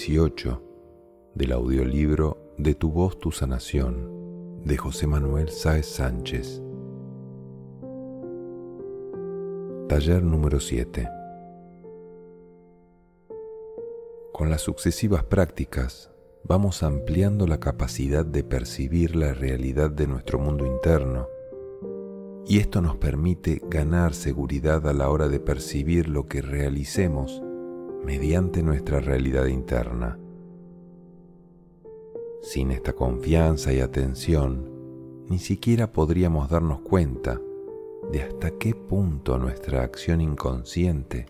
episodio 18 del audiolibro De tu voz, tu sanación, de José Manuel Sáez Sánchez. Taller número 7. Con las sucesivas prácticas vamos ampliando la capacidad de percibir la realidad de nuestro mundo interno y esto nos permite ganar seguridad a la hora de percibir lo que realicemos mediante nuestra realidad interna. Sin esta confianza y atención, ni siquiera podríamos darnos cuenta de hasta qué punto nuestra acción inconsciente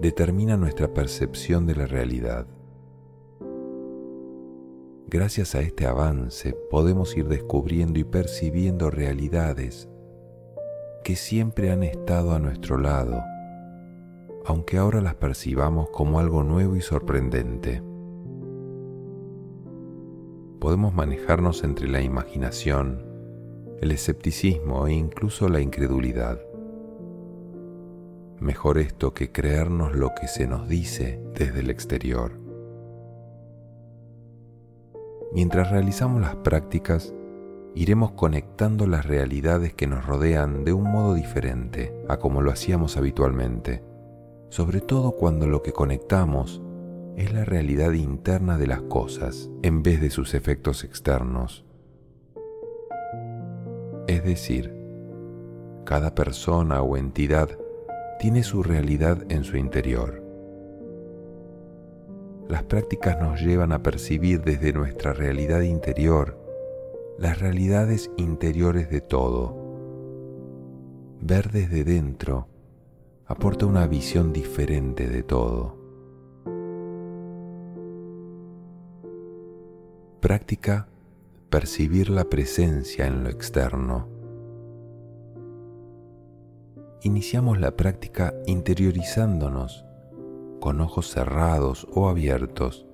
determina nuestra percepción de la realidad. Gracias a este avance podemos ir descubriendo y percibiendo realidades que siempre han estado a nuestro lado, aunque ahora las percibamos como algo nuevo y sorprendente. Podemos manejarnos entre la imaginación, el escepticismo e incluso la incredulidad. Mejor esto que creernos lo que se nos dice desde el exterior. Mientras realizamos las prácticas, iremos conectando las realidades que nos rodean de un modo diferente a como lo hacíamos habitualmente, sobre todo cuando lo que conectamos es la realidad interna de las cosas en vez de sus efectos externos. Es decir, cada persona o entidad tiene su realidad en su interior. Las prácticas nos llevan a percibir desde nuestra realidad interior las realidades interiores de todo. Ver desde dentro aporta una visión diferente de todo. Práctica percibir la presencia en lo externo. Iniciamos la práctica interiorizándonos con ojos cerrados o abiertos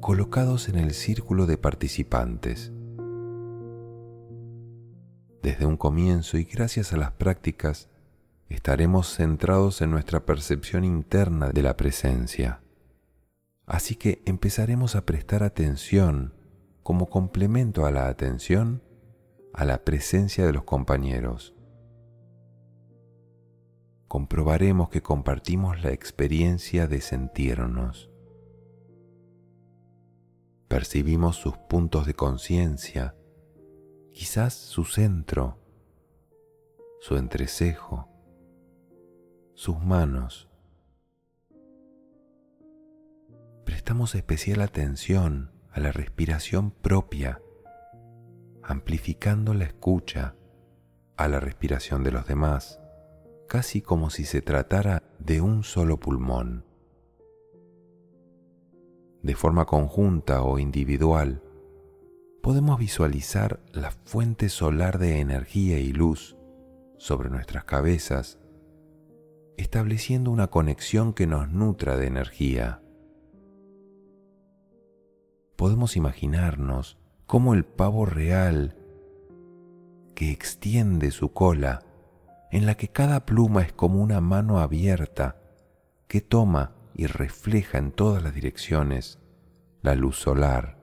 colocados en el círculo de participantes. Desde un comienzo y gracias a las prácticas, estaremos centrados en nuestra percepción interna de la presencia. Así que empezaremos a prestar atención como complemento a la atención a la presencia de los compañeros. Comprobaremos que compartimos la experiencia de sentirnos percibimos sus puntos de conciencia, quizás su centro, su entrecejo, sus manos. Prestamos especial atención a la respiración propia, amplificando la escucha a la respiración de los demás, casi como si se tratara de un solo pulmón de forma conjunta o individual, podemos visualizar la fuente solar de energía y luz sobre nuestras cabezas, estableciendo una conexión que nos nutra de energía. Podemos imaginarnos cómo el pavo real que extiende su cola, en la que cada pluma es como una mano abierta que toma y refleja en todas las direcciones la luz solar,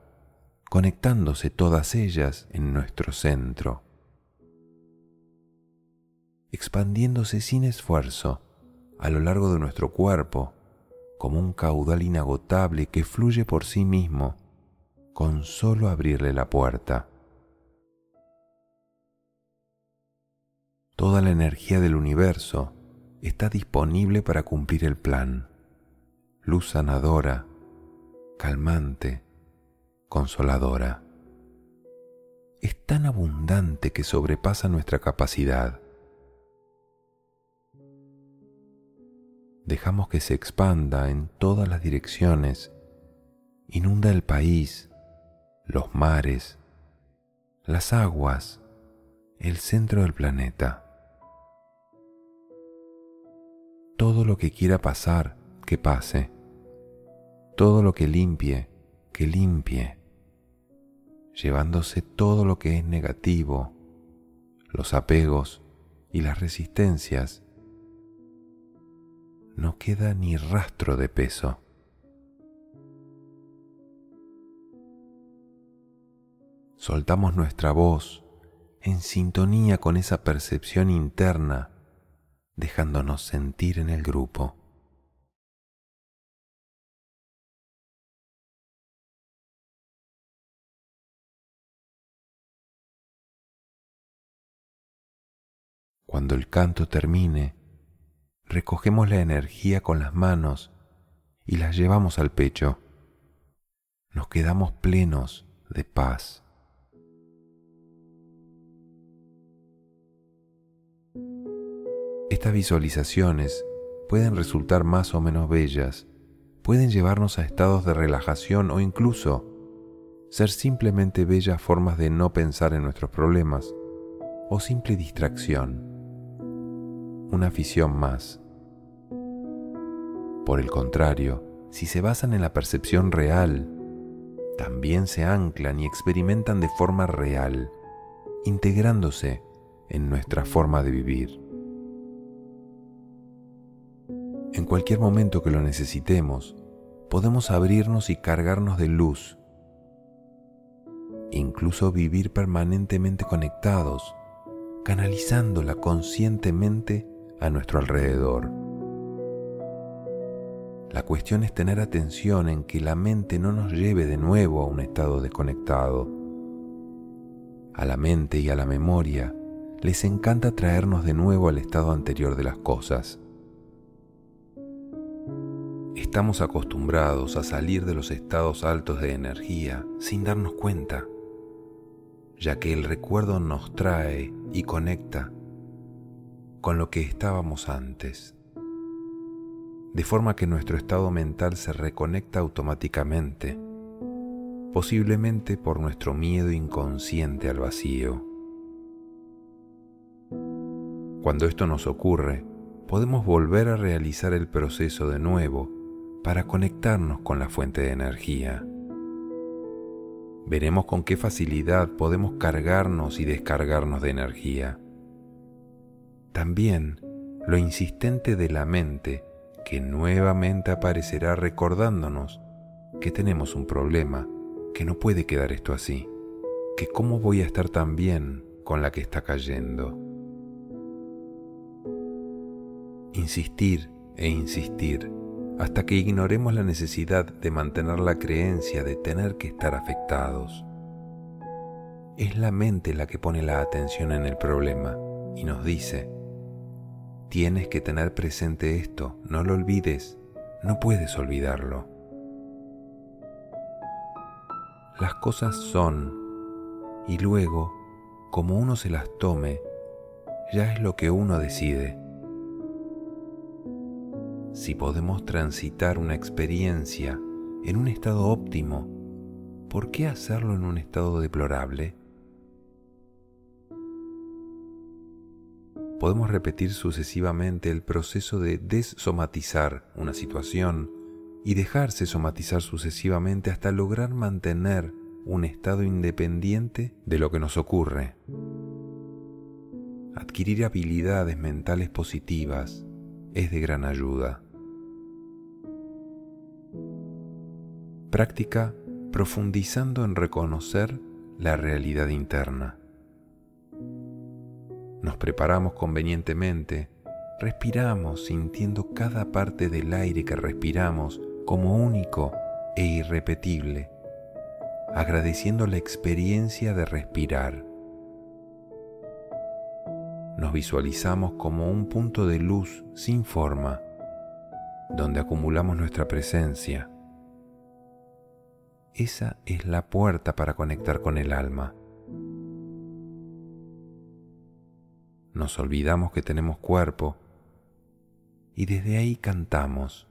conectándose todas ellas en nuestro centro, expandiéndose sin esfuerzo a lo largo de nuestro cuerpo como un caudal inagotable que fluye por sí mismo con solo abrirle la puerta. Toda la energía del universo está disponible para cumplir el plan luz sanadora, calmante, consoladora. Es tan abundante que sobrepasa nuestra capacidad. Dejamos que se expanda en todas las direcciones, inunda el país, los mares, las aguas, el centro del planeta. Todo lo que quiera pasar, que pase. Todo lo que limpie, que limpie. Llevándose todo lo que es negativo, los apegos y las resistencias. No queda ni rastro de peso. Soltamos nuestra voz en sintonía con esa percepción interna, dejándonos sentir en el grupo. Cuando el canto termine, recogemos la energía con las manos y las llevamos al pecho. Nos quedamos plenos de paz. Estas visualizaciones pueden resultar más o menos bellas, pueden llevarnos a estados de relajación o incluso ser simplemente bellas formas de no pensar en nuestros problemas o simple distracción, una afición más. Por el contrario, si se basan en la percepción real, también se anclan y experimentan de forma real, integrándose en nuestra forma de vivir. En cualquier momento que lo necesitemos, podemos abrirnos y cargarnos de luz, incluso vivir permanentemente conectados, canalizándola conscientemente a nuestro alrededor. La cuestión es tener atención en que la mente no nos lleve de nuevo a un estado desconectado. A la mente y a la memoria les encanta traernos de nuevo al estado anterior de las cosas. Estamos acostumbrados a salir de los estados altos de energía sin darnos cuenta, ya que el recuerdo nos trae y conecta con lo que estábamos antes de forma que nuestro estado mental se reconecta automáticamente, posiblemente por nuestro miedo inconsciente al vacío. Cuando esto nos ocurre, podemos volver a realizar el proceso de nuevo para conectarnos con la fuente de energía. Veremos con qué facilidad podemos cargarnos y descargarnos de energía. También lo insistente de la mente que nuevamente aparecerá recordándonos que tenemos un problema, que no puede quedar esto así, que cómo voy a estar tan bien con la que está cayendo. Insistir e insistir hasta que ignoremos la necesidad de mantener la creencia de tener que estar afectados. Es la mente la que pone la atención en el problema y nos dice, Tienes que tener presente esto, no lo olvides, no puedes olvidarlo. Las cosas son, y luego, como uno se las tome, ya es lo que uno decide. Si podemos transitar una experiencia en un estado óptimo, ¿por qué hacerlo en un estado deplorable? Podemos repetir sucesivamente el proceso de desomatizar una situación y dejarse somatizar sucesivamente hasta lograr mantener un estado independiente de lo que nos ocurre. Adquirir habilidades mentales positivas es de gran ayuda. Práctica profundizando en reconocer la realidad interna. Nos preparamos convenientemente, respiramos sintiendo cada parte del aire que respiramos como único e irrepetible, agradeciendo la experiencia de respirar. Nos visualizamos como un punto de luz sin forma, donde acumulamos nuestra presencia. Esa es la puerta para conectar con el alma. Nos olvidamos que tenemos cuerpo y desde ahí cantamos,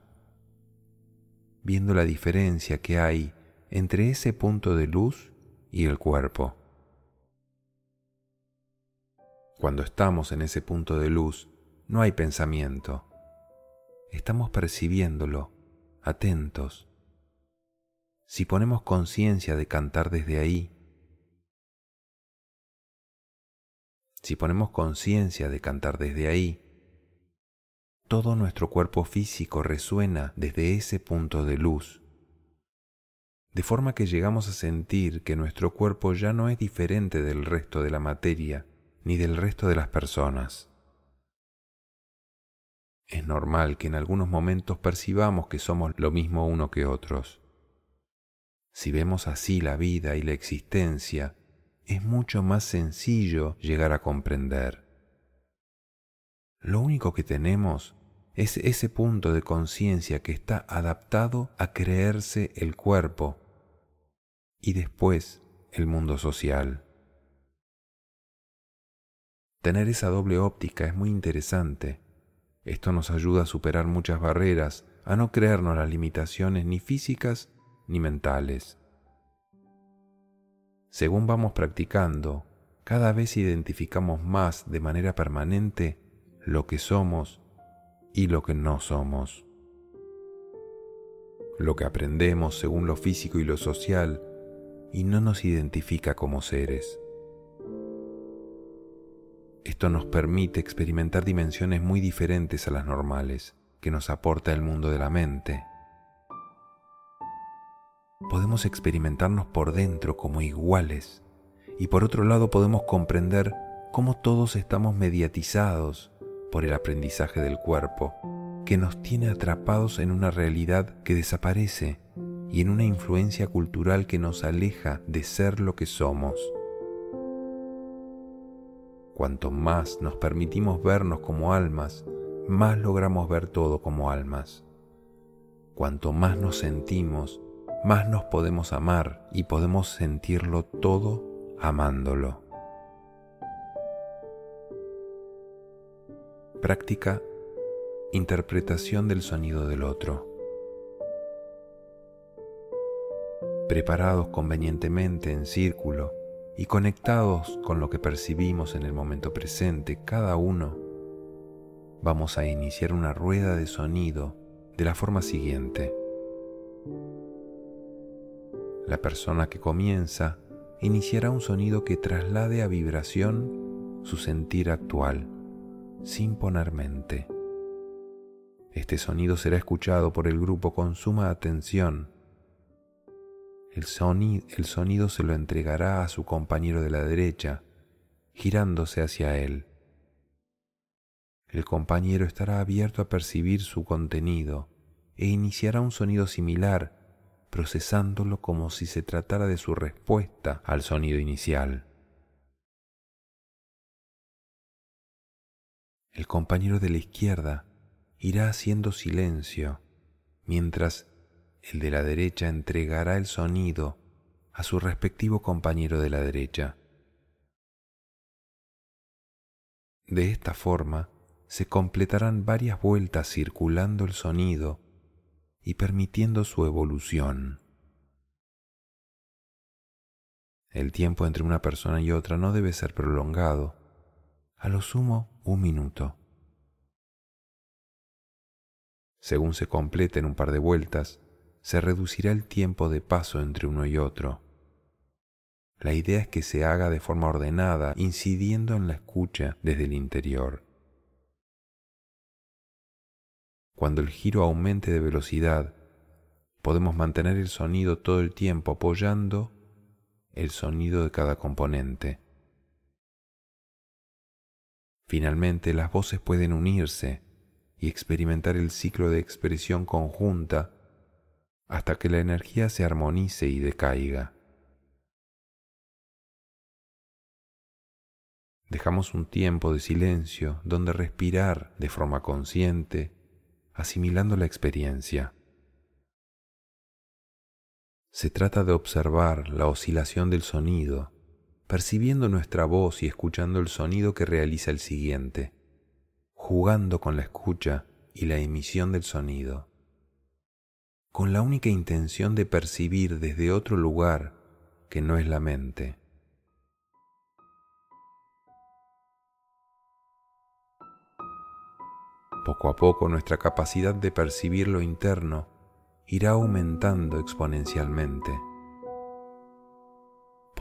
viendo la diferencia que hay entre ese punto de luz y el cuerpo. Cuando estamos en ese punto de luz, no hay pensamiento. Estamos percibiéndolo, atentos. Si ponemos conciencia de cantar desde ahí, Si ponemos conciencia de cantar desde ahí, todo nuestro cuerpo físico resuena desde ese punto de luz, de forma que llegamos a sentir que nuestro cuerpo ya no es diferente del resto de la materia ni del resto de las personas. Es normal que en algunos momentos percibamos que somos lo mismo uno que otros. Si vemos así la vida y la existencia, es mucho más sencillo llegar a comprender. Lo único que tenemos es ese punto de conciencia que está adaptado a creerse el cuerpo y después el mundo social. Tener esa doble óptica es muy interesante. Esto nos ayuda a superar muchas barreras, a no creernos las limitaciones ni físicas ni mentales. Según vamos practicando, cada vez identificamos más de manera permanente lo que somos y lo que no somos. Lo que aprendemos según lo físico y lo social y no nos identifica como seres. Esto nos permite experimentar dimensiones muy diferentes a las normales que nos aporta el mundo de la mente. Podemos experimentarnos por dentro como iguales y por otro lado podemos comprender cómo todos estamos mediatizados por el aprendizaje del cuerpo, que nos tiene atrapados en una realidad que desaparece y en una influencia cultural que nos aleja de ser lo que somos. Cuanto más nos permitimos vernos como almas, más logramos ver todo como almas. Cuanto más nos sentimos, más nos podemos amar y podemos sentirlo todo amándolo. Práctica Interpretación del sonido del otro. Preparados convenientemente en círculo y conectados con lo que percibimos en el momento presente, cada uno, vamos a iniciar una rueda de sonido de la forma siguiente. La persona que comienza iniciará un sonido que traslade a vibración su sentir actual sin poner mente. Este sonido será escuchado por el grupo con suma atención. El, sonido, el sonido se lo entregará a su compañero de la derecha, girándose hacia él. El compañero estará abierto a percibir su contenido e iniciará un sonido similar, procesándolo como si se tratara de su respuesta al sonido inicial. el compañero de la izquierda irá haciendo silencio, mientras el de la derecha entregará el sonido a su respectivo compañero de la derecha. De esta forma se completarán varias vueltas circulando el sonido y permitiendo su evolución. El tiempo entre una persona y otra no debe ser prolongado, a lo sumo un minuto. Según se complete en un par de vueltas, se reducirá el tiempo de paso entre uno y otro. La idea es que se haga de forma ordenada, incidiendo en la escucha desde el interior. Cuando el giro aumente de velocidad, podemos mantener el sonido todo el tiempo apoyando el sonido de cada componente. Finalmente las voces pueden unirse y experimentar el ciclo de expresión conjunta hasta que la energía se armonice y decaiga. Dejamos un tiempo de silencio donde respirar de forma consciente, asimilando la experiencia. Se trata de observar la oscilación del sonido percibiendo nuestra voz y escuchando el sonido que realiza el siguiente, jugando con la escucha y la emisión del sonido, con la única intención de percibir desde otro lugar que no es la mente. Poco a poco nuestra capacidad de percibir lo interno irá aumentando exponencialmente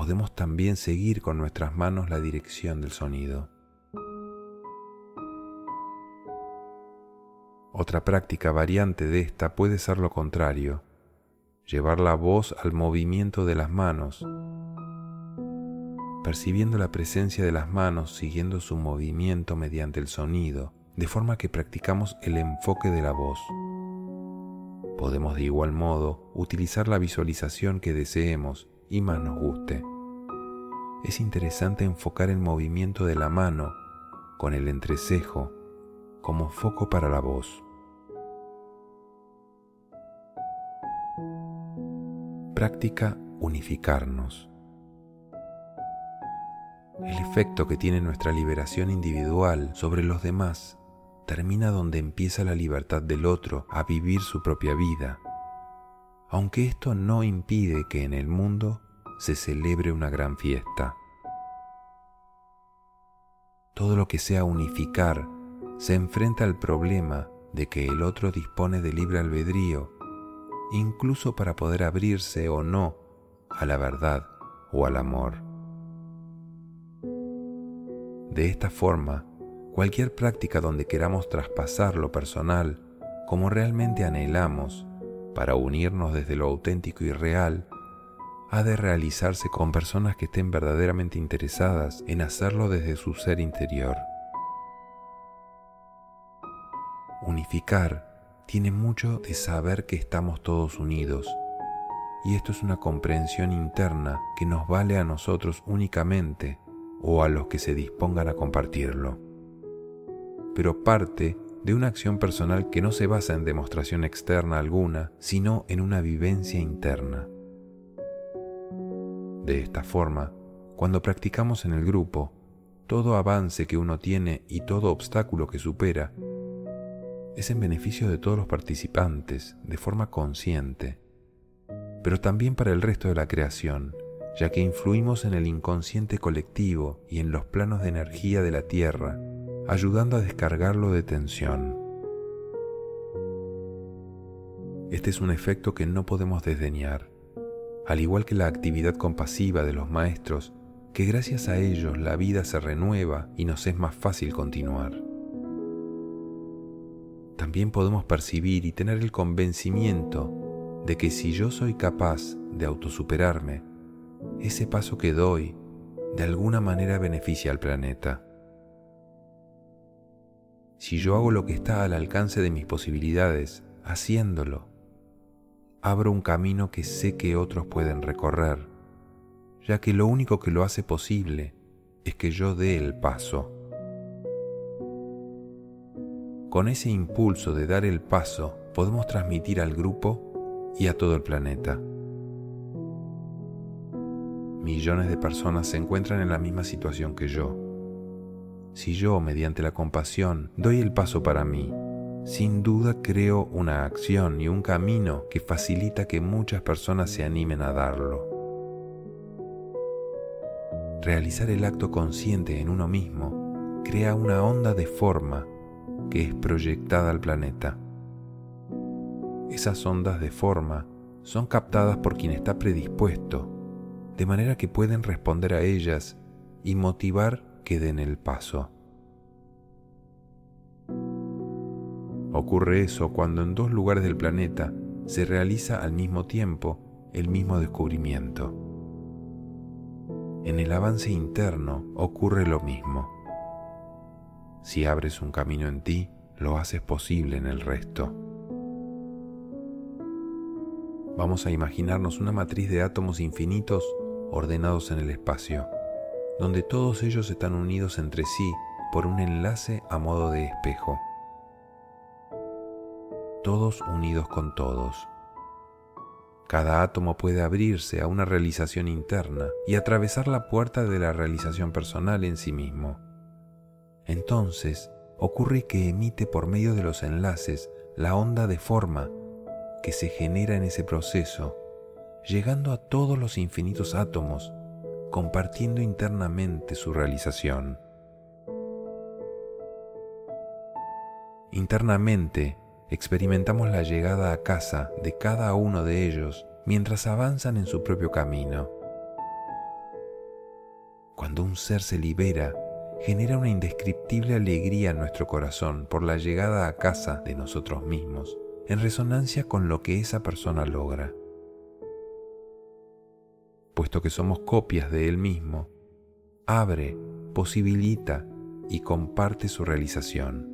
podemos también seguir con nuestras manos la dirección del sonido. Otra práctica variante de esta puede ser lo contrario, llevar la voz al movimiento de las manos, percibiendo la presencia de las manos siguiendo su movimiento mediante el sonido, de forma que practicamos el enfoque de la voz. Podemos de igual modo utilizar la visualización que deseemos y más nos guste. Es interesante enfocar el movimiento de la mano con el entrecejo como foco para la voz. Práctica unificarnos. El efecto que tiene nuestra liberación individual sobre los demás termina donde empieza la libertad del otro a vivir su propia vida, aunque esto no impide que en el mundo se celebre una gran fiesta. Todo lo que sea unificar se enfrenta al problema de que el otro dispone de libre albedrío, incluso para poder abrirse o no a la verdad o al amor. De esta forma, Cualquier práctica donde queramos traspasar lo personal como realmente anhelamos para unirnos desde lo auténtico y real, ha de realizarse con personas que estén verdaderamente interesadas en hacerlo desde su ser interior. Unificar tiene mucho de saber que estamos todos unidos, y esto es una comprensión interna que nos vale a nosotros únicamente o a los que se dispongan a compartirlo pero parte de una acción personal que no se basa en demostración externa alguna, sino en una vivencia interna. De esta forma, cuando practicamos en el grupo, todo avance que uno tiene y todo obstáculo que supera es en beneficio de todos los participantes de forma consciente, pero también para el resto de la creación, ya que influimos en el inconsciente colectivo y en los planos de energía de la Tierra ayudando a descargarlo de tensión. Este es un efecto que no podemos desdeñar, al igual que la actividad compasiva de los maestros, que gracias a ellos la vida se renueva y nos es más fácil continuar. También podemos percibir y tener el convencimiento de que si yo soy capaz de autosuperarme, ese paso que doy de alguna manera beneficia al planeta. Si yo hago lo que está al alcance de mis posibilidades, haciéndolo, abro un camino que sé que otros pueden recorrer, ya que lo único que lo hace posible es que yo dé el paso. Con ese impulso de dar el paso podemos transmitir al grupo y a todo el planeta. Millones de personas se encuentran en la misma situación que yo si yo, mediante la compasión, doy el paso para mí, sin duda creo una acción y un camino que facilita que muchas personas se animen a darlo. Realizar el acto consciente en uno mismo crea una onda de forma que es proyectada al planeta. Esas ondas de forma son captadas por quien está predispuesto, de manera que pueden responder a ellas y motivar que den el paso. Ocurre eso cuando en dos lugares del planeta se realiza al mismo tiempo el mismo descubrimiento. En el avance interno ocurre lo mismo. Si abres un camino en ti, lo haces posible en el resto. Vamos a imaginarnos una matriz de átomos infinitos ordenados en el espacio donde todos ellos están unidos entre sí por un enlace a modo de espejo. Todos unidos con todos. Cada átomo puede abrirse a una realización interna y atravesar la puerta de la realización personal en sí mismo. Entonces, ocurre que emite por medio de los enlaces la onda de forma que se genera en ese proceso, llegando a todos los infinitos átomos compartiendo internamente su realización. Internamente experimentamos la llegada a casa de cada uno de ellos mientras avanzan en su propio camino. Cuando un ser se libera genera una indescriptible alegría en nuestro corazón por la llegada a casa de nosotros mismos, en resonancia con lo que esa persona logra. Puesto que somos copias de Él mismo, abre, posibilita y comparte su realización.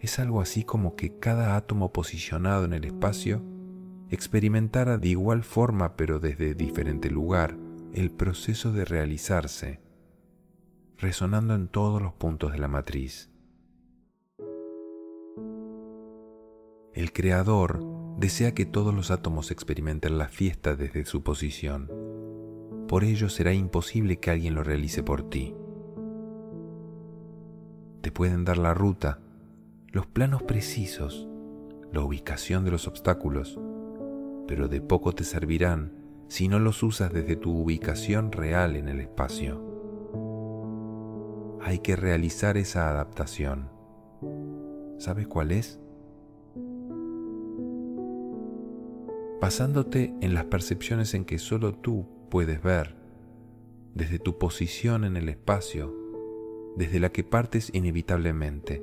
Es algo así como que cada átomo posicionado en el espacio experimentara de igual forma pero desde diferente lugar el proceso de realizarse resonando en todos los puntos de la matriz. El Creador desea que todos los átomos experimenten la fiesta desde su posición. Por ello será imposible que alguien lo realice por ti. Te pueden dar la ruta, los planos precisos, la ubicación de los obstáculos, pero de poco te servirán si no los usas desde tu ubicación real en el espacio hay que realizar esa adaptación. ¿Sabes cuál es? Basándote en las percepciones en que solo tú puedes ver, desde tu posición en el espacio, desde la que partes inevitablemente.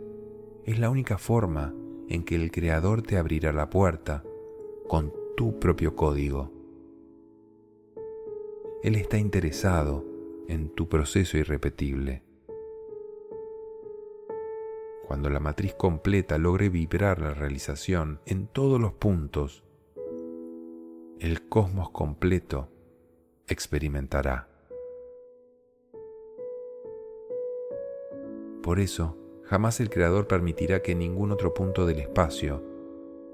Es la única forma en que el Creador te abrirá la puerta con tu propio código. Él está interesado en tu proceso irrepetible cuando la matriz completa logre vibrar la realización en todos los puntos, el cosmos completo experimentará. Por eso, jamás el Creador permitirá que ningún otro punto del espacio,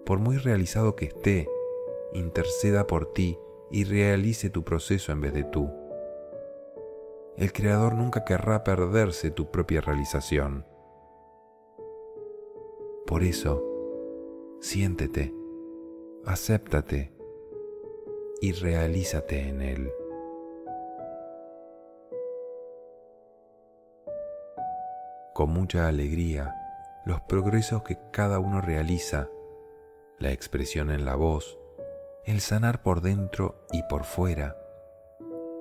por muy realizado que esté, interceda por ti y realice tu proceso en vez de tú. El Creador nunca querrá perderse tu propia realización por eso, siéntete, acéptate y realízate en Él. Con mucha alegría, los progresos que cada uno realiza, la expresión en la voz, el sanar por dentro y por fuera,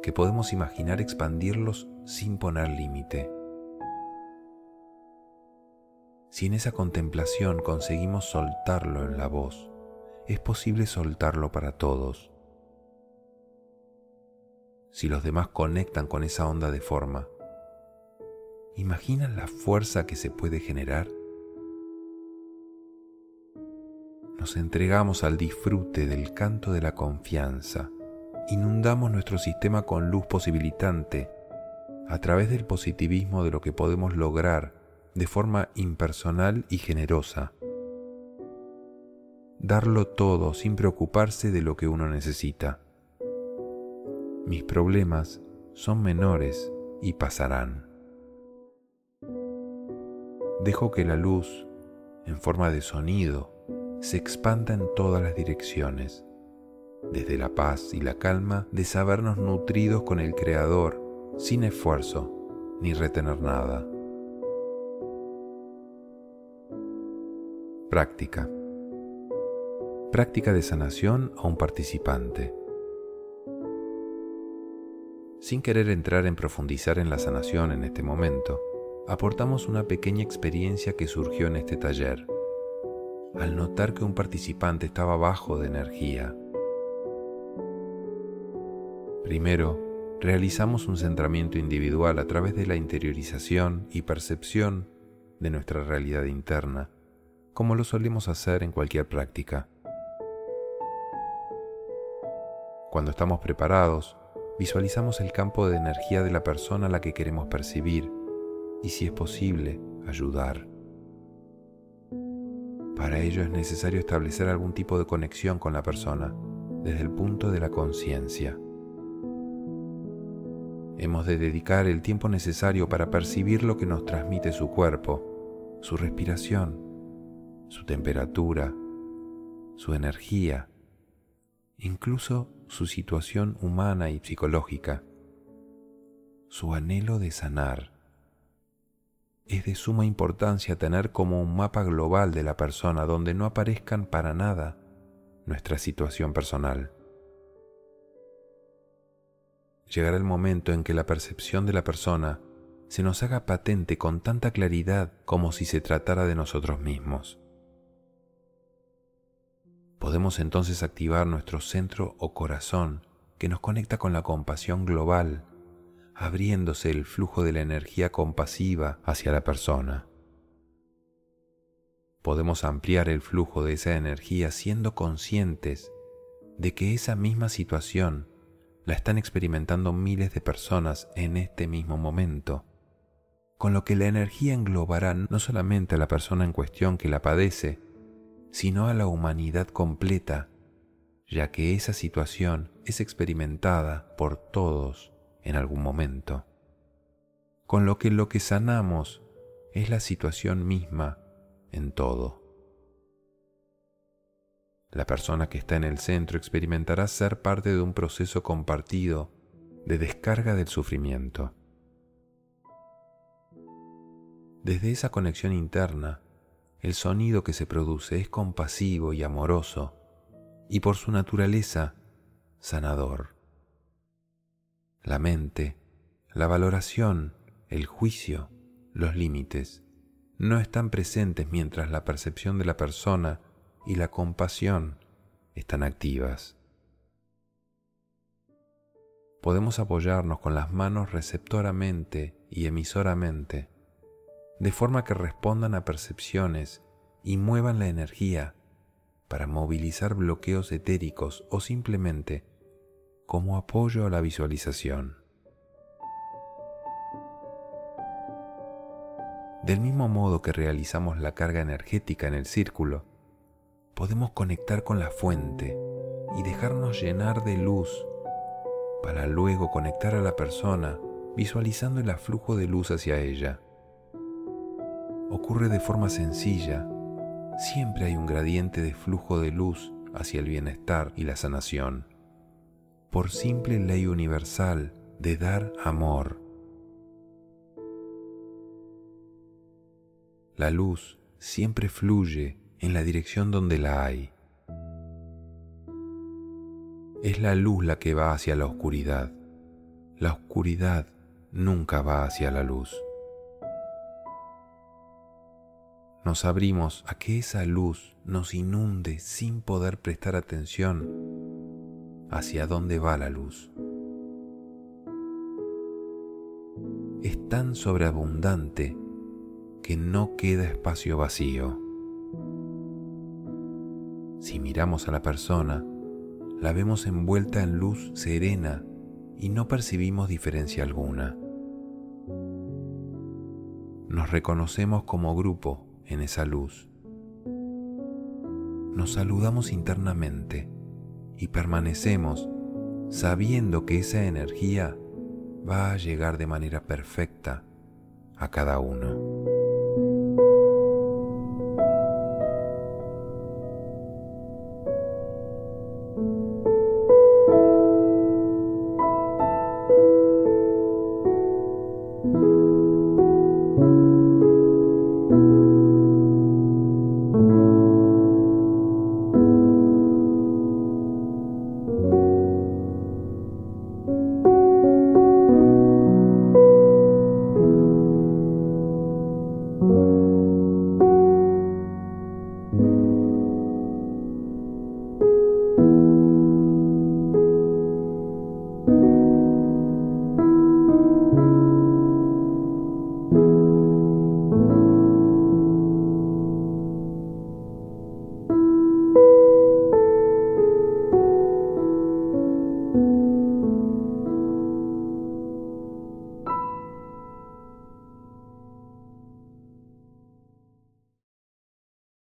que podemos imaginar expandirlos sin poner límite. Si en esa contemplación conseguimos soltarlo en la voz, es posible soltarlo para todos. Si los demás conectan con esa onda de forma, ¿imaginan la fuerza que se puede generar? Nos entregamos al disfrute del canto de la confianza, inundamos nuestro sistema con luz posibilitante a través del positivismo de lo que podemos lograr de forma impersonal y generosa. Darlo todo sin preocuparse de lo que uno necesita. Mis problemas son menores y pasarán. Dejo que la luz, en forma de sonido, se expanda en todas las direcciones, desde la paz y la calma de sabernos nutridos con el Creador sin esfuerzo ni retener nada. Práctica. Práctica de sanación a un participante. Sin querer entrar en profundizar en la sanación en este momento, aportamos una pequeña experiencia que surgió en este taller. Al notar que un participante estaba bajo de energía, primero realizamos un centramiento individual a través de la interiorización y percepción de nuestra realidad interna como lo solemos hacer en cualquier práctica. Cuando estamos preparados, visualizamos el campo de energía de la persona a la que queremos percibir y, si es posible, ayudar. Para ello es necesario establecer algún tipo de conexión con la persona desde el punto de la conciencia. Hemos de dedicar el tiempo necesario para percibir lo que nos transmite su cuerpo, su respiración, su temperatura, su energía, incluso su situación humana y psicológica, su anhelo de sanar. Es de suma importancia tener como un mapa global de la persona donde no aparezcan para nada nuestra situación personal. llegará el momento en que la percepción de la persona se nos haga patente con tanta claridad como si se tratara de nosotros mismos. Podemos entonces activar nuestro centro o corazón que nos conecta con la compasión global, abriéndose el flujo de la energía compasiva hacia la persona. Podemos ampliar el flujo de esa energía siendo conscientes de que esa misma situación la están experimentando miles de personas en este mismo momento, con lo que la energía englobará no solamente a la persona en cuestión que la padece, sino a la humanidad completa, ya que esa situación es experimentada por todos en algún momento. Con lo que lo que sanamos es la situación misma en todo. La persona que está en el centro experimentará ser parte de un proceso compartido de descarga del sufrimiento. Desde esa conexión interna, el sonido que se produce es compasivo y amoroso y por su naturaleza sanador. La mente, la valoración, el juicio, los límites no están presentes mientras la percepción de la persona y la compasión están activas. Podemos apoyarnos con las manos receptoramente y emisoramente, de forma que respondan a percepciones y muevan la energía para movilizar bloqueos etéricos o simplemente como apoyo a la visualización. Del mismo modo que realizamos la carga energética en el círculo, podemos conectar con la fuente y dejarnos llenar de luz para luego conectar a la persona visualizando el aflujo de luz hacia ella. Ocurre de forma sencilla, siempre hay un gradiente de flujo de luz hacia el bienestar y la sanación, por simple ley universal de dar amor La luz siempre fluye en la dirección donde la hay. Es la luz la que va hacia la oscuridad. La oscuridad nunca va hacia la luz. Nos abrimos a que esa luz nos inunde sin poder prestar atención hacia dónde va la luz. Es tan sobreabundante que no queda espacio vacío. Si miramos a la persona, la vemos envuelta en luz serena y no percibimos diferencia alguna. Nos reconocemos como grupo en esa luz. Nos saludamos internamente y permanecemos sabiendo que esa energía va a llegar de manera perfecta a cada uno.